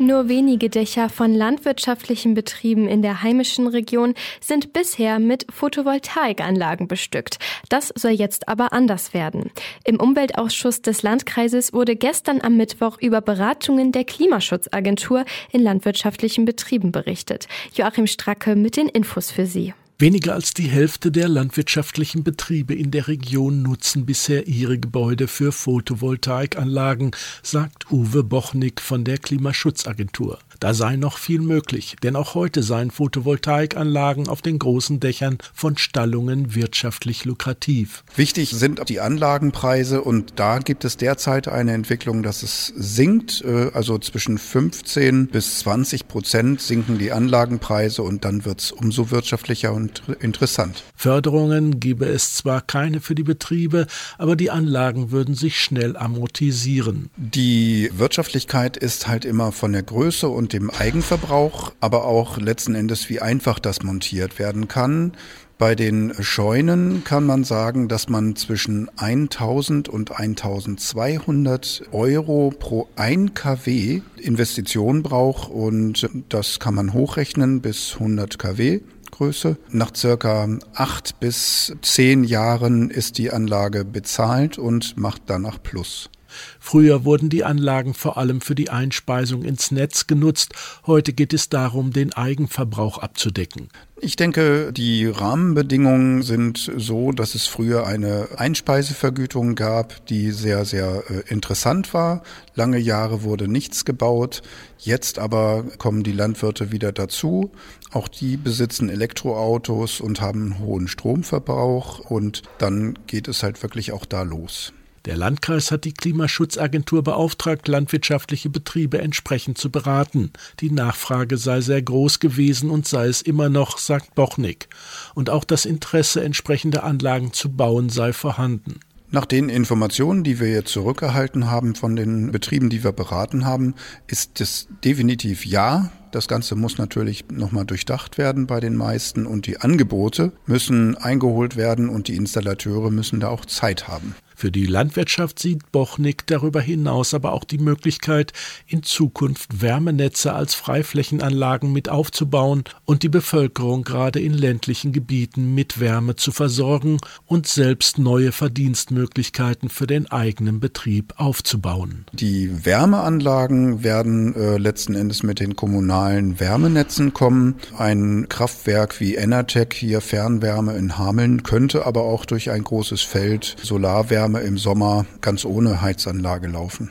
Nur wenige Dächer von landwirtschaftlichen Betrieben in der heimischen Region sind bisher mit Photovoltaikanlagen bestückt. Das soll jetzt aber anders werden. Im Umweltausschuss des Landkreises wurde gestern am Mittwoch über Beratungen der Klimaschutzagentur in landwirtschaftlichen Betrieben berichtet. Joachim Stracke mit den Infos für Sie. Weniger als die Hälfte der landwirtschaftlichen Betriebe in der Region nutzen bisher ihre Gebäude für Photovoltaikanlagen, sagt Uwe Bochnik von der Klimaschutzagentur. Da sei noch viel möglich, denn auch heute seien Photovoltaikanlagen auf den großen Dächern von Stallungen wirtschaftlich lukrativ. Wichtig sind die Anlagenpreise und da gibt es derzeit eine Entwicklung, dass es sinkt, äh, also zwischen 15 bis 20 Prozent sinken die Anlagenpreise und dann wird es umso wirtschaftlicher und interessant. Förderungen gebe es zwar keine für die Betriebe, aber die Anlagen würden sich schnell amortisieren. Die Wirtschaftlichkeit ist halt immer von der Größe und und dem Eigenverbrauch, aber auch letzten Endes, wie einfach das montiert werden kann. Bei den Scheunen kann man sagen, dass man zwischen 1000 und 1200 Euro pro 1 kW Investition braucht und das kann man hochrechnen bis 100 kW. Größe. Nach circa acht bis zehn Jahren ist die Anlage bezahlt und macht danach Plus. Früher wurden die Anlagen vor allem für die Einspeisung ins Netz genutzt, heute geht es darum, den Eigenverbrauch abzudecken. Ich denke, die Rahmenbedingungen sind so, dass es früher eine Einspeisevergütung gab, die sehr, sehr äh, interessant war. Lange Jahre wurde nichts gebaut. Jetzt aber kommen die Landwirte wieder dazu. Auch die besitzen Elektroautos und haben einen hohen Stromverbrauch und dann geht es halt wirklich auch da los. Der Landkreis hat die Klimaschutzagentur beauftragt, landwirtschaftliche Betriebe entsprechend zu beraten. Die Nachfrage sei sehr groß gewesen und sei es immer noch, sagt Bochnik. Und auch das Interesse, entsprechende Anlagen zu bauen, sei vorhanden. Nach den Informationen, die wir jetzt zurückerhalten haben von den Betrieben, die wir beraten haben, ist es definitiv ja. Das Ganze muss natürlich nochmal durchdacht werden bei den meisten und die Angebote müssen eingeholt werden und die Installateure müssen da auch Zeit haben. Für die Landwirtschaft sieht Bochnik darüber hinaus aber auch die Möglichkeit, in Zukunft Wärmenetze als Freiflächenanlagen mit aufzubauen und die Bevölkerung gerade in ländlichen Gebieten mit Wärme zu versorgen und selbst neue Verdienstmöglichkeiten für den eigenen Betrieb aufzubauen. Die Wärmeanlagen werden äh, letzten Endes mit den kommunalen Wärmenetzen kommen. Ein Kraftwerk wie Enertec hier Fernwärme in Hameln könnte aber auch durch ein großes Feld Solarwärme Wärme im Sommer ganz ohne Heizanlage laufen.